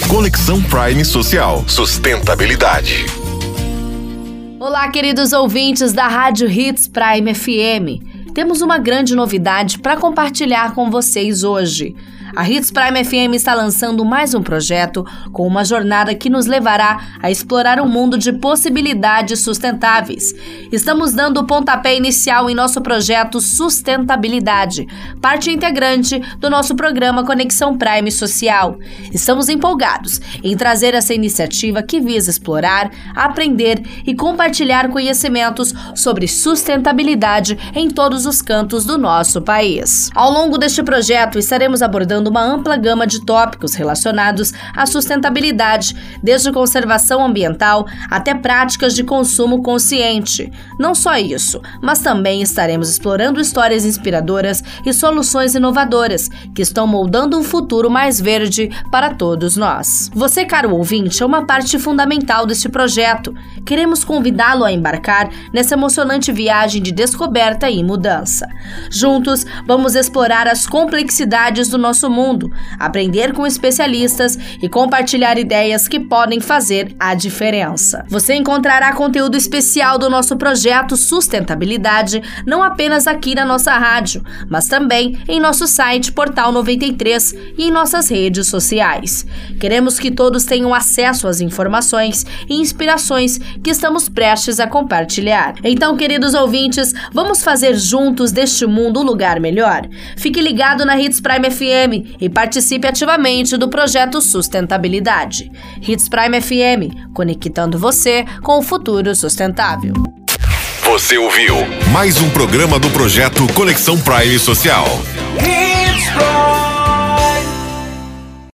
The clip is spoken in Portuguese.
Conexão Prime Social. Sustentabilidade. Olá, queridos ouvintes da Rádio Hits Prime FM. Temos uma grande novidade para compartilhar com vocês hoje. A Hits Prime FM está lançando mais um projeto com uma jornada que nos levará a explorar um mundo de possibilidades sustentáveis. Estamos dando o pontapé inicial em nosso projeto Sustentabilidade, parte integrante do nosso programa Conexão Prime Social. Estamos empolgados em trazer essa iniciativa que visa explorar, aprender e compartilhar conhecimentos sobre sustentabilidade em todos os cantos do nosso país. Ao longo deste projeto, estaremos abordando abordando uma ampla gama de tópicos relacionados à sustentabilidade, desde conservação ambiental até práticas de consumo consciente. Não só isso, mas também estaremos explorando histórias inspiradoras e soluções inovadoras que estão moldando um futuro mais verde para todos nós. Você, caro ouvinte, é uma parte fundamental deste projeto. Queremos convidá-lo a embarcar nessa emocionante viagem de descoberta e mudança. Juntos, vamos explorar as complexidades do nosso mundo, aprender com especialistas e compartilhar ideias que podem fazer a diferença. Você encontrará conteúdo especial do nosso projeto Sustentabilidade, não apenas aqui na nossa rádio, mas também em nosso site Portal 93 e em nossas redes sociais. Queremos que todos tenham acesso às informações e inspirações que estamos prestes a compartilhar. Então, queridos ouvintes, vamos fazer juntos deste mundo um lugar melhor? Fique ligado na Hits Prime FM e participe ativamente do projeto Sustentabilidade. Hits Prime FM, conectando você com o futuro sustentável. Você ouviu mais um programa do projeto Conexão Prime Social. Hits Prime.